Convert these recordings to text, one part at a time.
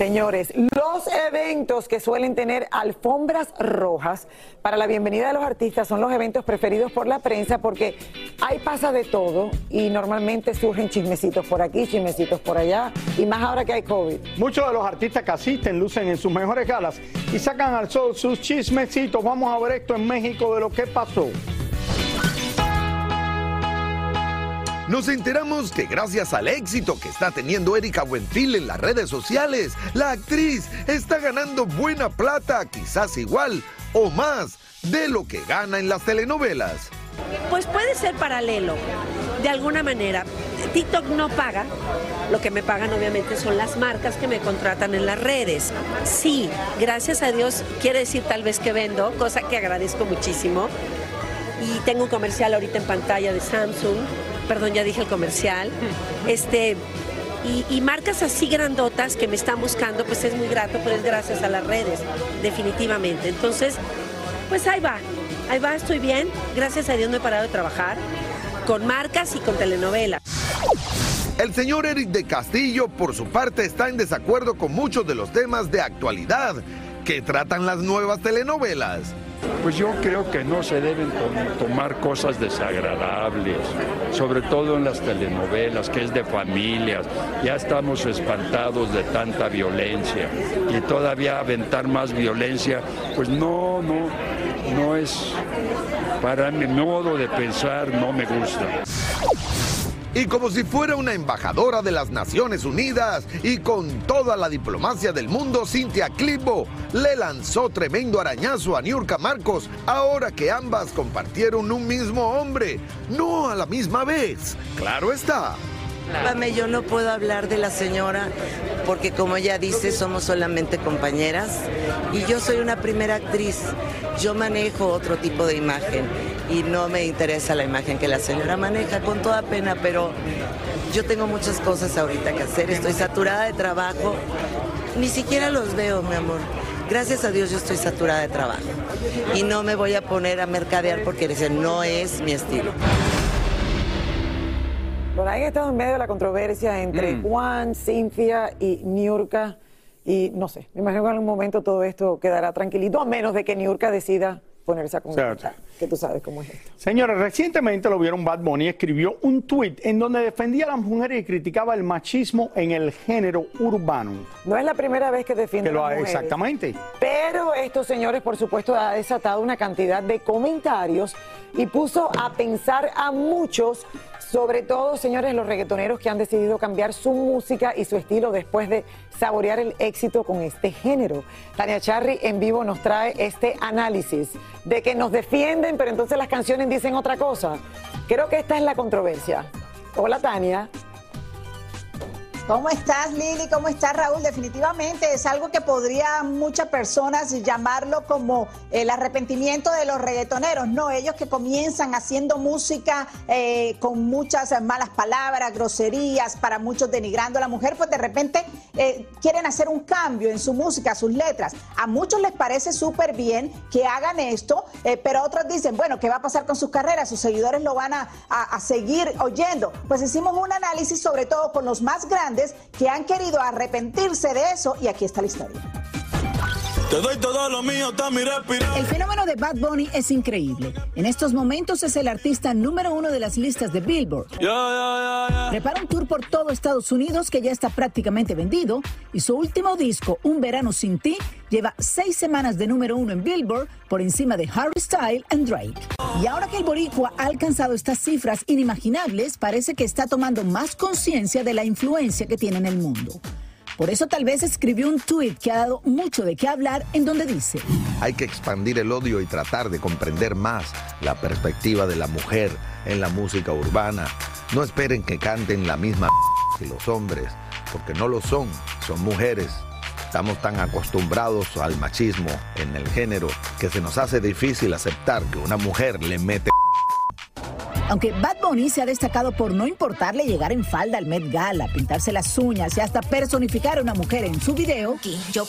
Señores, los eventos que suelen tener alfombras rojas para la bienvenida de los artistas son los eventos preferidos por la prensa porque ahí pasa de todo y normalmente surgen chismecitos por aquí, chismecitos por allá y más ahora que hay COVID. Muchos de los artistas que asisten lucen en sus mejores galas y sacan al sol sus chismecitos. Vamos a ver esto en México de lo que pasó. Nos enteramos que gracias al éxito que está teniendo Erika Buenfil en las redes sociales, la actriz está ganando buena plata, quizás igual o más de lo que gana en las telenovelas. Pues puede ser paralelo, de alguna manera. TikTok no paga, lo que me pagan obviamente son las marcas que me contratan en las redes. Sí, gracias a Dios quiere decir tal vez que vendo, cosa que agradezco muchísimo. Y tengo un comercial ahorita en pantalla de Samsung, perdón, ya dije el comercial. Este, y, y marcas así grandotas que me están buscando, pues es muy grato, pero es gracias a las redes, definitivamente. Entonces, pues ahí va, ahí va, estoy bien. Gracias a Dios no he parado de trabajar con marcas y con telenovelas. El señor Eric de Castillo, por su parte, está en desacuerdo con muchos de los temas de actualidad que tratan las nuevas telenovelas. Pues yo creo que no se deben to- tomar cosas desagradables, sobre todo en las telenovelas, que es de familias. Ya estamos espantados de tanta violencia y todavía aventar más violencia, pues no, no, no es, para mi modo de pensar, no me gusta. Y como si fuera una embajadora de las Naciones Unidas y con toda la diplomacia del mundo, Cintia Clipo le lanzó tremendo arañazo a Niurka Marcos ahora que ambas compartieron un mismo hombre, no a la misma vez. Claro está. Discúlpame, yo no puedo hablar de la señora porque como ella dice, somos solamente compañeras y yo soy una primera actriz. Yo manejo otro tipo de imagen y no me interesa la imagen que la señora maneja con toda pena, pero yo tengo muchas cosas ahorita que hacer, estoy saturada de trabajo, ni siquiera los veo, mi amor. Gracias a Dios yo estoy saturada de trabajo y no me voy a poner a mercadear porque ese no es mi estilo. Bueno, han estado en medio de la controversia entre Mm. Juan, Cintia y Niurka. Y no sé, me imagino que en algún momento todo esto quedará tranquilito, a menos de que Niurka decida ponerse a conversar. Que tú sabes cómo es esto. Señores, recientemente lo vieron Bad Bunny escribió un tuit en donde defendía a las mujeres y criticaba el machismo en el género urbano. No es la primera vez que defiende Que lo a las ha- mujeres. exactamente. Pero estos señores, por supuesto, ha desatado una cantidad de comentarios y puso a pensar a muchos, sobre todo, señores, los reggaetoneros que han decidido cambiar su música y su estilo después de saborear el éxito con este género. Tania Charry en vivo nos trae este análisis de que nos pero entonces las canciones dicen otra cosa. Creo que esta es la controversia. Hola, Tania. ¿Cómo estás, Lili? ¿Cómo estás, Raúl? Definitivamente es algo que podría muchas personas llamarlo como el arrepentimiento de los reggaetoneros, ¿no? Ellos que comienzan haciendo música eh, con muchas malas palabras, groserías, para muchos denigrando a la mujer, pues de repente eh, quieren hacer un cambio en su música, sus letras. A muchos les parece súper bien que hagan esto, eh, pero otros dicen, bueno, ¿qué va a pasar con sus carreras? Sus seguidores lo van a, a seguir oyendo. Pues hicimos un análisis sobre todo con los más grandes que han querido arrepentirse de eso y aquí está la historia. Te doy todo lo mío, El fenómeno de Bad Bunny es increíble. En estos momentos es el artista número uno de las listas de Billboard. Prepara un tour por todo Estados Unidos que ya está prácticamente vendido y su último disco, Un Verano Sin Ti, lleva seis semanas de número uno en Billboard por encima de Harry Styles y Drake. Y ahora que el boricua ha alcanzado estas cifras inimaginables, parece que está tomando más conciencia de la influencia que tiene en el mundo. Por eso tal vez escribió un tuit que ha dado mucho de qué hablar en donde dice, hay que expandir el odio y tratar de comprender más la perspectiva de la mujer en la música urbana. No esperen que canten la misma que los hombres, porque no lo son, son mujeres. Estamos tan acostumbrados al machismo en el género que se nos hace difícil aceptar que una mujer le mete aunque Bad Bunny se ha destacado por no importarle llegar en falda al Met Gala, pintarse las uñas y hasta personificar a una mujer en su video, yo.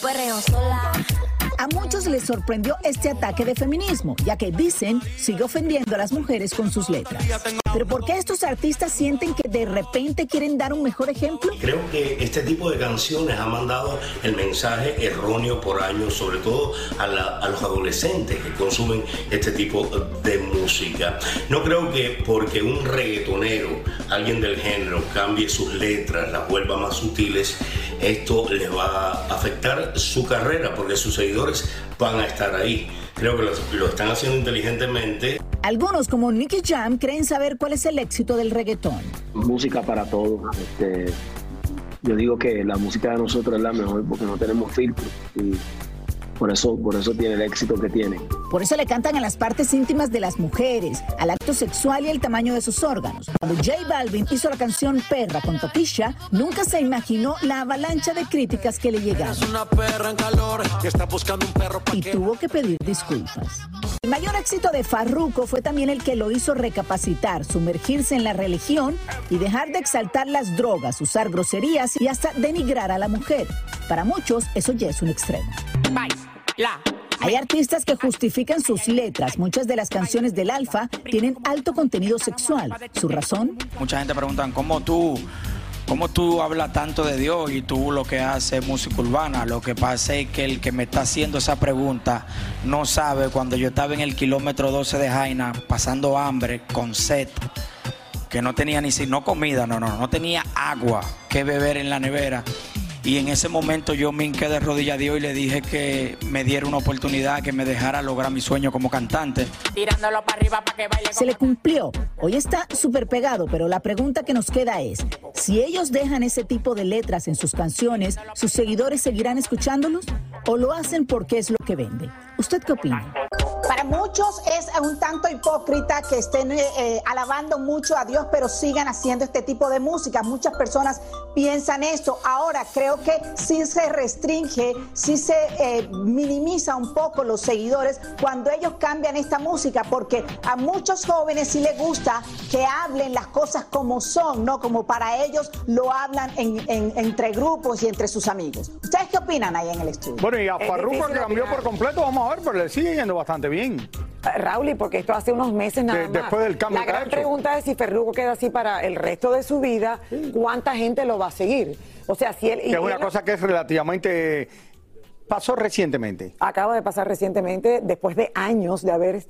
A muchos les sorprendió este ataque de feminismo, ya que dicen sigue ofendiendo a las mujeres con sus letras. Pero ¿por qué estos artistas sienten que de repente quieren dar un mejor ejemplo? Creo que este tipo de canciones ha mandado el mensaje erróneo por años, sobre todo a, a los adolescentes que consumen este tipo de música. No creo que porque un reggaetonero, alguien del género, cambie sus letras, las vuelva más sutiles, esto le va a afectar su carrera, porque sus seguidores van a estar ahí. Creo que lo, están haciendo inteligentemente. Algunos, como Nicky Jam, creen saber cuál es el éxito del reggaetón. Música para todos. Este, yo digo que la música de nosotros es la mejor porque no tenemos filtro. Y por eso, por eso tiene el éxito que tiene. Por eso le cantan a las partes íntimas de las mujeres, al acto sexual y el tamaño de sus órganos. Cuando J Balvin hizo la canción Perra con Topisha, nunca se imaginó la avalancha de críticas que le llegaron. y tuvo que pedir disculpas. El mayor éxito de Farruko fue también el que lo hizo recapacitar, sumergirse en la religión y dejar de exaltar las drogas, usar groserías y hasta denigrar a la mujer. Para muchos, eso ya es un extremo. Hay artistas que justifican sus letras. Muchas de las canciones del Alfa tienen alto contenido sexual. ¿Su razón? Mucha gente pregunta, ¿cómo tú, cómo tú hablas tanto de Dios y tú lo que haces música urbana? Lo que pasa es que el que me está haciendo esa pregunta no sabe cuando yo estaba en el kilómetro 12 de Jaina pasando hambre, con sed, que no tenía ni si no comida, no, no, no tenía agua que beber en la nevera y en ese momento yo me hinqué de rodilla a Dios y le dije que me diera una oportunidad, que me dejara lograr mi sueño como cantante. Tirándolo para arriba para que vaya. Se le cumplió. Hoy está súper pegado, pero la pregunta que nos queda es, si ellos dejan ese tipo de letras en sus canciones, ¿sus seguidores seguirán escuchándolos? ¿O lo hacen porque es lo que vende? ¿Usted qué opina? Para muchos es un tanto hipócrita que estén eh, eh, alabando mucho a Dios, pero sigan haciendo este tipo de música. Muchas personas piensan esto. Ahora creo que sí se restringe, sí se eh, minimiza un poco los seguidores cuando ellos cambian esta música, porque a muchos jóvenes sí les gusta que hablen las cosas como son, no como para ellos lo hablan entre grupos y entre sus amigos. ¿Ustedes qué opinan ahí en el estudio? Bueno, y a Farruko cambió por completo, vamos a ver, pero le sigue yendo bastante bien. Raúl, porque esto hace unos meses nada más. Después del cambio La gran pregunta es si Ferruco queda así para el resto de su vida, ¿cuánta gente lo va a seguir? O sea, si él... es una cosa que es relativamente... Pasó recientemente. Acaba de pasar recientemente, después de años de haber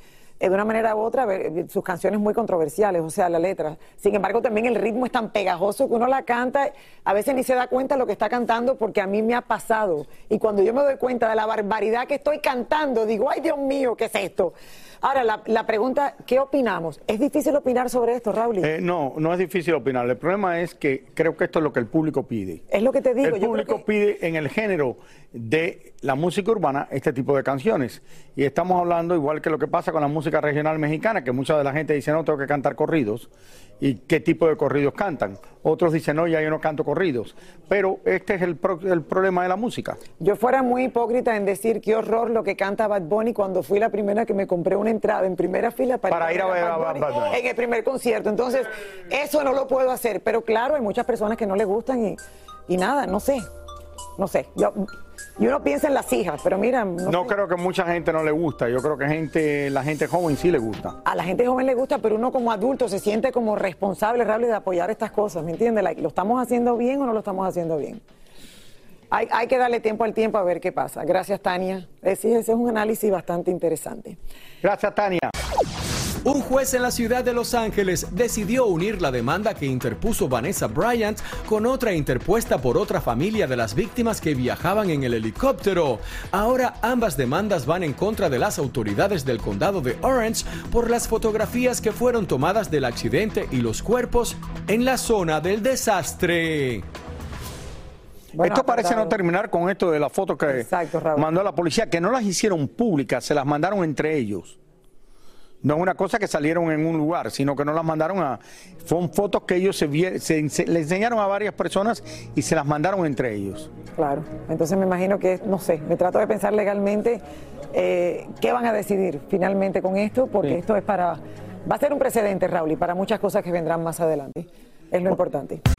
de una manera u otra, sus canciones muy controversiales, o sea, la letra. Sin embargo, también el ritmo es tan pegajoso que uno la canta, a veces ni se da cuenta de lo que está cantando porque a mí me ha pasado. Y cuando yo me doy cuenta de la barbaridad que estoy cantando, digo, ay Dios mío, ¿qué es esto? Ahora, la, pregunta, ¿qué opinamos? ¿Es difícil opinar sobre esto, Raúl? Eh, no, no es difícil opinar. El problema es que creo que esto es lo que el público pide. Es lo que te digo. El público pide en el género de la música urbana este tipo de canciones. Y estamos hablando, igual que lo que pasa con la música música regional mexicana, que mucha de la gente dice, no, tengo que cantar corridos. ¿Y qué tipo de corridos cantan? Otros dicen, no, ya yo no canto corridos. Pero este es el, el problema de la música. Yo fuera muy hipócrita en decir qué horror lo que canta Bad Bunny cuando fui la primera que me compré una entrada en primera fila para, ir a ver a Bad, Bunny, en el primer concierto. Entonces, eso no lo puedo hacer. Pero claro, hay muchas personas que no le gustan y, y nada, no sé. No sé. Yo, y uno piensa en las hijas, pero mira. No, creo que mucha gente no le gusta. Yo creo que gente, la gente joven sí le gusta. A la gente joven le gusta, pero uno como adulto se siente como responsable, realmente de apoyar estas cosas, ¿me entiendes? ¿Lo estamos haciendo bien o no lo estamos haciendo bien? Hay, hay, que darle tiempo al tiempo a ver qué pasa. Gracias, Tania. Eh, ese es un análisis bastante interesante. Gracias, Tania. Un juez en la ciudad de Los Ángeles decidió unir la demanda que interpuso Vanessa Bryant con otra interpuesta por otra familia de las víctimas que viajaban en el helicóptero. Ahora ambas demandas van en contra de las autoridades del condado de Orange por las fotografías que fueron tomadas del accidente y los cuerpos en la zona del desastre. esto parece no terminar con esto de la foto que mandó la policía, que no las hicieron públicas, se las mandaron entre ellos. No es una cosa que salieron en un lugar, sino que no las mandaron a... Fueron fotos que ellos se, le enseñaron a varias personas y se las mandaron entre ellos. Claro, entonces me imagino que, no sé, me trato de pensar legalmente eh, qué van a decidir finalmente con esto, porque esto es para... Va a ser un precedente, Raúl, y para muchas cosas que vendrán más adelante es lo importante.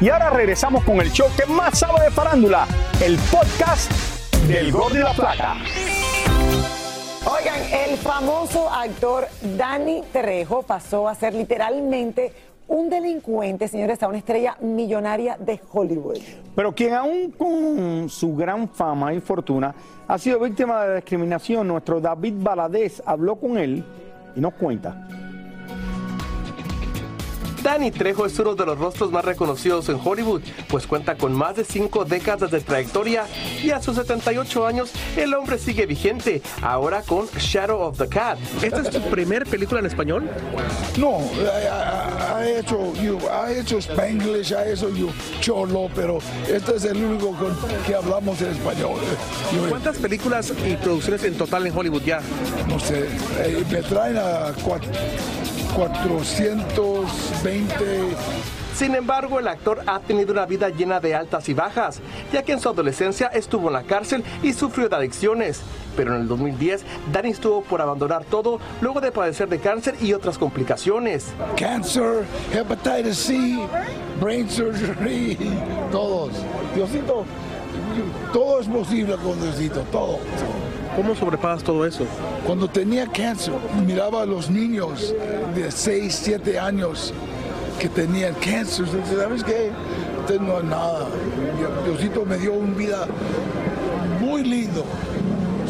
Y ahora regresamos con el show que más sabe de farándula, el podcast del Gol de la Plata. Oigan, el famoso actor Danny Trejo pasó a ser literalmente un delincuente, señores, a una estrella millonaria de Hollywood. Pero quien aún con su gran fama y fortuna ha sido víctima de discriminación, nuestro David Baladés habló con él y nos cuenta. Danny Trejo es uno de los rostros más reconocidos en Hollywood, pues cuenta con más de cinco décadas de trayectoria y a sus 78 años el hombre sigue vigente, ahora con Shadow of the Cat. ¿Esta es tu primer película en español? No, ha hecho, ha hecho Spanglish, ha hecho Cholo, pero este es el único con que hablamos en español. ¿Cuántas películas y producciones en total en Hollywood ya? No sé, eh, me traen a cuatro 420. Sin embargo, el actor ha tenido una vida llena de altas y bajas, ya que en su adolescencia estuvo en la cárcel y sufrió de adicciones. Pero en el 2010, Danny estuvo por abandonar todo luego de padecer de cáncer y otras complicaciones. Cáncer, hepatitis C, brain surgery, todos. Diosito, todo es posible con Diosito, todo. ¿Cómo sobrepasas todo eso? Cuando tenía cáncer, miraba a los niños de 6, 7 años que tenían cáncer. ¿Sabes qué? Usted no es nada. Diosito me dio una vida muy lindo.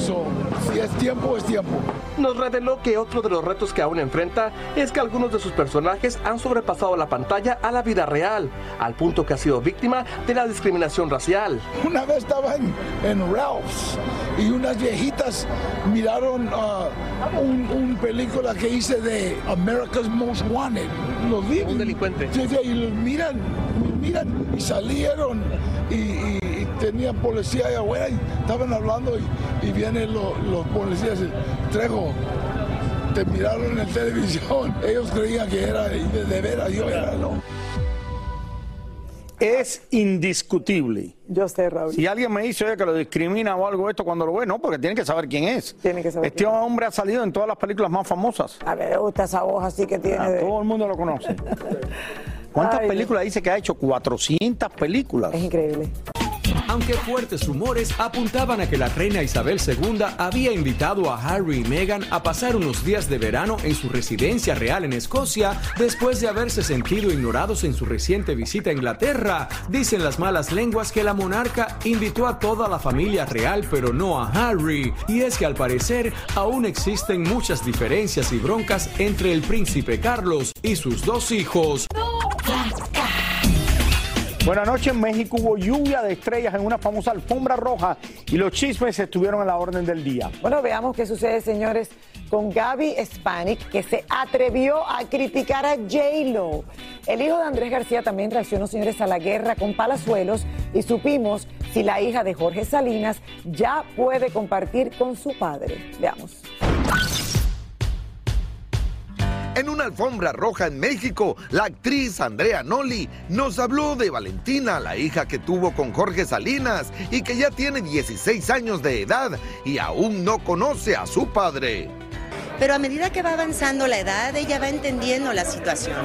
Si es tiempo, es tiempo nos reveló que otro de los retos que aún enfrenta es que algunos de sus personajes han sobrepasado la pantalla a la vida real, al punto que ha sido víctima de la discriminación racial. Una vez estaba en, Ralph's y unas viejitas miraron uh, un, película que hice de America's Most Wanted. Los vi. Un delincuente. Y miran, miran y salieron y tenían policía allá afuera y estaban hablando y, vienen los policías y Trejo, te miraron en televisión. Ellos creían que era de, veras, yo era no. es indiscutible. Yo sé, Raúl. Si alguien me dice que lo discrimina o algo esto cuando lo ve, no, porque tiene que saber quién es. Tiene que saber este hombre ha salido en todas las películas más famosas. A ver, me gusta esa voz así que tiene. Ah, todo el mundo lo conoce. ¿Cuántas películas dice que ha hecho? 400 películas. Es increíble aunque fuertes rumores apuntaban a que la reina Isabel II había invitado a Harry y Meghan a pasar unos días de verano en su residencia real en Escocia después de haberse sentido ignorados en su reciente visita a Inglaterra. Dicen las malas lenguas que la monarca invitó a toda la familia real pero no a Harry. Y es que al parecer aún existen muchas diferencias y broncas entre el príncipe Carlos y sus dos hijos. Buenas noches. En México hubo lluvia de estrellas en una famosa alfombra roja y los chismes estuvieron a la orden del día. Bueno, veamos qué sucede, señores, con Gaby Spanik, que se atrevió a criticar a J-Lo. El hijo de Andrés García también reaccionó, señores, a la guerra con Palazuelos y supimos si la hija de Jorge Salinas ya puede compartir con su padre. Veamos. En una alfombra roja en México, la actriz Andrea Noli nos habló de Valentina, la hija que tuvo con Jorge Salinas y que ya tiene 16 años de edad y aún no conoce a su padre. Pero a medida que va avanzando la edad, ella va entendiendo la situación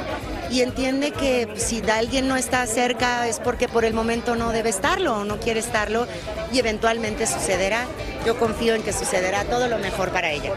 y entiende que si alguien no está cerca es porque por el momento no debe estarlo o no quiere estarlo y eventualmente sucederá. Yo confío en que sucederá todo lo mejor para ella.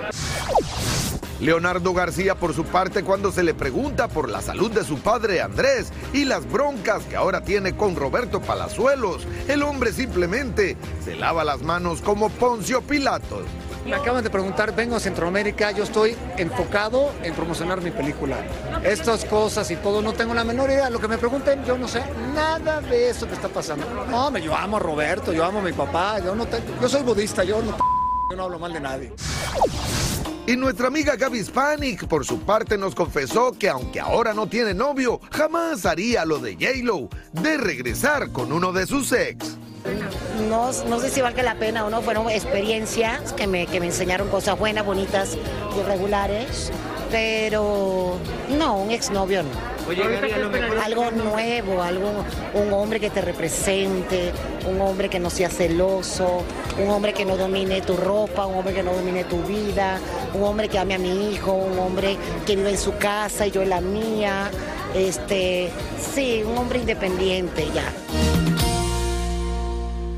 Leonardo García, por su parte, cuando se le pregunta por la salud de su padre Andrés y las broncas que ahora tiene con Roberto Palazuelos, el hombre simplemente se lava las manos como Poncio Pilatos. Me acaban de preguntar, vengo a Centroamérica, yo estoy enfocado en promocionar mi película. Estas cosas y todo, no tengo la menor idea. Lo que me pregunten, yo no sé nada de eso que está pasando. No, yo amo a Roberto, yo amo a mi papá, yo no yo soy budista, yo no, yo no hablo mal de nadie. Y nuestra amiga Gaby Spanik, por su parte, nos confesó que aunque ahora no tiene novio, jamás haría lo de J-Lo, de regresar con uno de sus ex. No, no sé si valga la pena o no, fueron experiencias que me, que me enseñaron cosas buenas, bonitas y regulares, pero no, un exnovio no. algo nuevo, algo, un hombre que te represente, un hombre que no sea celoso, un hombre que no domine tu ropa, un hombre que no domine tu vida, un hombre que ame a mi hijo, un hombre que vive en su casa y yo en la mía. Este, sí, un hombre independiente ya.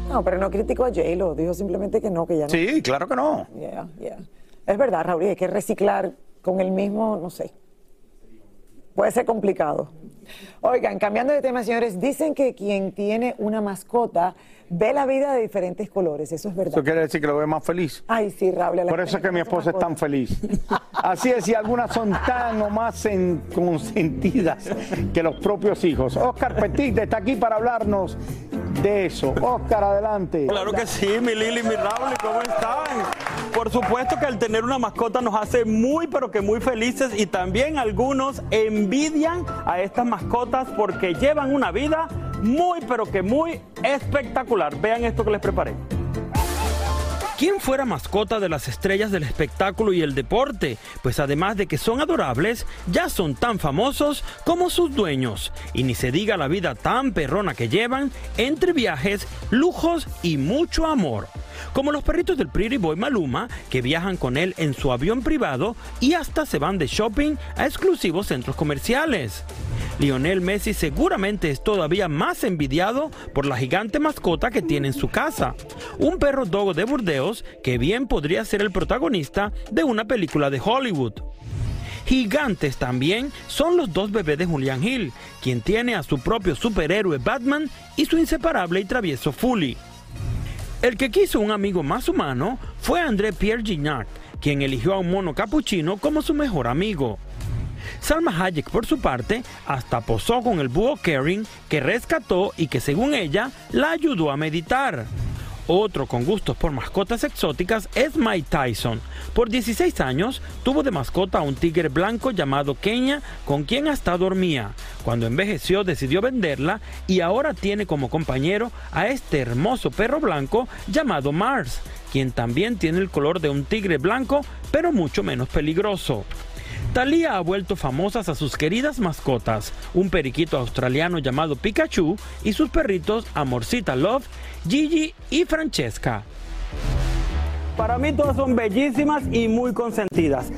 No, pero no criticó a J-Lo, dijo simplemente que no, que ya no. Sí, claro que no. Yeah, yeah. Es verdad, Raúl, hay que reciclar con el mismo, no sé. Puede ser complicado. Oigan, cambiando de tema, señores, dicen que quien tiene una mascota ve la vida de diferentes colores, eso es verdad. Eso quiere decir que lo ve más feliz. Ay, sí, Raúl. Por eso es que mi esposa es tan feliz. Así es, y algunas son tan o más consentidas que los propios hijos. Oscar Petit está aquí para hablarnos de eso. Oscar, adelante. Claro que sí, mi Lili, mi Raúl, ¿cómo están? Por supuesto que al tener una mascota nos hace muy, pero que muy felices y también algunos envidian a estas mascotas porque llevan una vida muy, pero que muy espectacular. Vean esto que les preparé. ¿Quién fuera mascota de las estrellas del espectáculo y el deporte? Pues además de que son adorables, ya son tan famosos como sus dueños. Y ni se diga la vida tan perrona que llevan entre viajes, lujos y mucho amor. Como los perritos del Pretty Boy Maluma, que viajan con él en su avión privado y hasta se van de shopping a exclusivos centros comerciales. Lionel Messi seguramente es todavía más envidiado por la gigante mascota que tiene en su casa, un perro dogo de Burdeos que bien podría ser el protagonista de una película de Hollywood. Gigantes también son los dos bebés de Julian Hill, quien tiene a su propio superhéroe Batman y su inseparable y travieso Fully. El que quiso un amigo más humano fue André Pierre Gignac, quien eligió a un mono capuchino como su mejor amigo. Salma Hayek, por su parte, hasta posó con el búho Kering que rescató y que según ella la ayudó a meditar. Otro con gustos por mascotas exóticas es Mike Tyson. Por 16 años tuvo de mascota a un tigre blanco llamado Kenya con quien hasta dormía. Cuando envejeció decidió venderla y ahora tiene como compañero a este hermoso perro blanco llamado Mars, quien también tiene el color de un tigre blanco pero mucho menos peligroso. Thalía ha vuelto famosas a sus queridas mascotas, un periquito australiano llamado Pikachu y sus perritos Amorcita Love, Gigi y Francesca. Para mí todas son bellísimas y muy consentidas.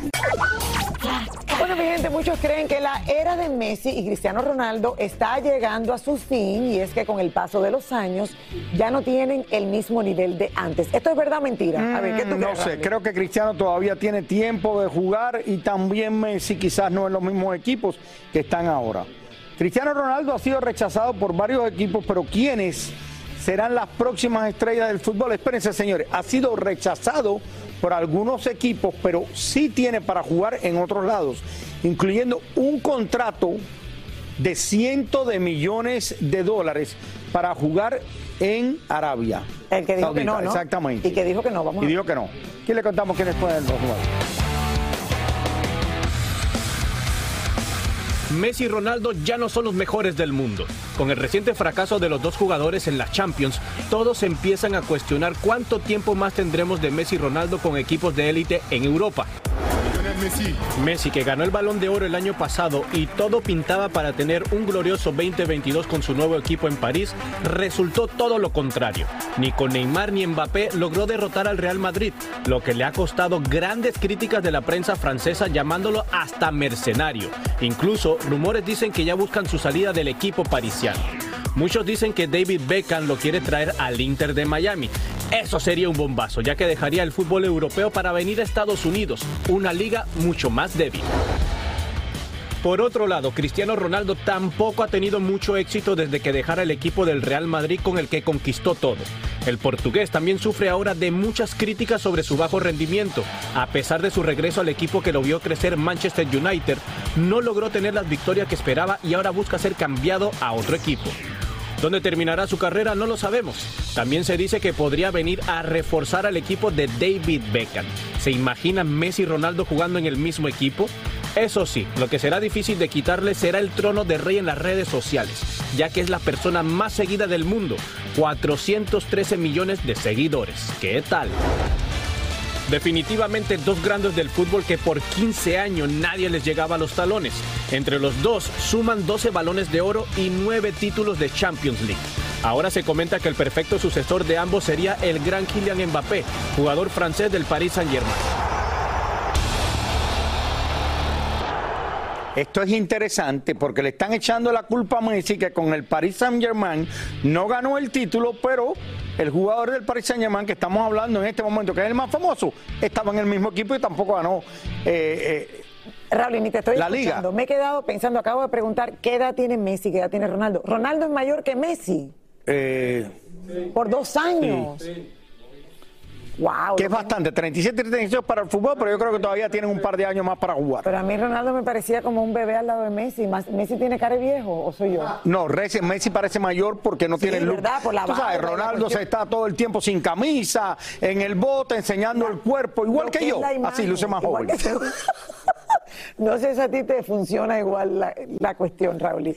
Bueno, mi gente, muchos creen que la era de Messi y Cristiano Ronaldo está llegando a su fin y es que con el paso de los años ya no tienen el mismo nivel de antes. ¿Esto es verdad o mentira? A ver, ¿qué tú mm, crees, No sé, creo que Cristiano todavía tiene tiempo de jugar y también Messi quizás no en los mismos equipos que están ahora. Cristiano Ronaldo ha sido rechazado por varios equipos, pero ¿quiénes serán las próximas estrellas del fútbol? Espérense, señores, ha sido rechazado por algunos equipos, pero sí tiene para jugar en otros lados, incluyendo un contrato de cientos de millones de dólares para jugar en Arabia. El que dijo que no, Exactamente. Y que dijo que no, vamos Y dijo que no. ¿Quién le contamos quiénes pueden jugar? Messi y Ronaldo ya no son los mejores del mundo. Con el reciente fracaso de los dos jugadores en la Champions, todos empiezan a cuestionar cuánto tiempo más tendremos de Messi y Ronaldo con equipos de élite en Europa. Messi. Messi, que ganó el balón de oro el año pasado y todo pintaba para tener un glorioso 2022 con su nuevo equipo en París, resultó todo lo contrario. Ni con Neymar ni Mbappé logró derrotar al Real Madrid, lo que le ha costado grandes críticas de la prensa francesa llamándolo hasta mercenario. Incluso rumores dicen que ya buscan su salida del equipo parisiano. Muchos dicen que David Beckham lo quiere traer al Inter de Miami. Eso sería un bombazo, ya que dejaría el fútbol europeo para venir a Estados Unidos, una liga mucho más débil. Por otro lado, Cristiano Ronaldo tampoco ha tenido mucho éxito desde que dejara el equipo del Real Madrid con el que conquistó todo. El portugués también sufre ahora de muchas críticas sobre su bajo rendimiento. A pesar de su regreso al equipo que lo vio crecer Manchester United, no logró tener las victorias que esperaba y ahora busca ser cambiado a otro equipo. ¿Dónde terminará su carrera? No lo sabemos. También se dice que podría venir a reforzar al equipo de David Beckham. ¿Se imaginan Messi y Ronaldo jugando en el mismo equipo? Eso sí, lo que será difícil de quitarle será el trono de rey en las redes sociales, ya que es la persona más seguida del mundo, 413 millones de seguidores. ¿Qué tal? Definitivamente dos grandes del fútbol que por 15 años nadie les llegaba a los talones. Entre los dos suman 12 balones de oro y 9 títulos de Champions League. Ahora se comenta que el perfecto sucesor de ambos sería el gran Kylian Mbappé, jugador francés del Paris Saint-Germain. Esto es interesante porque le están echando la culpa a Messi que con el Paris Saint Germain no ganó el título, pero el jugador del Paris Saint Germain que estamos hablando en este momento, que es el más famoso, estaba en el mismo equipo y tampoco ganó. Eh, eh, Raúl, ni te estoy la escuchando. Liga. Me he quedado pensando, acabo de preguntar qué edad tiene Messi, qué edad tiene Ronaldo. Ronaldo es mayor que Messi. Eh, Por dos años. Wow, que es bastante, 37 y 36 para el fútbol, pero yo creo que todavía tienen un par de años más para jugar. Pero a mí Ronaldo me parecía como un bebé al lado de Messi. ¿Messi tiene cara de viejo o soy yo? No, Messi parece mayor porque no tiene luz. Por la Tú sabes, Ronaldo se está todo el tiempo sin camisa, en el bote, enseñando el cuerpo, igual que, yo. Así luce más joven. no sé si a ti te funciona igual la, la cuestión, Raúl.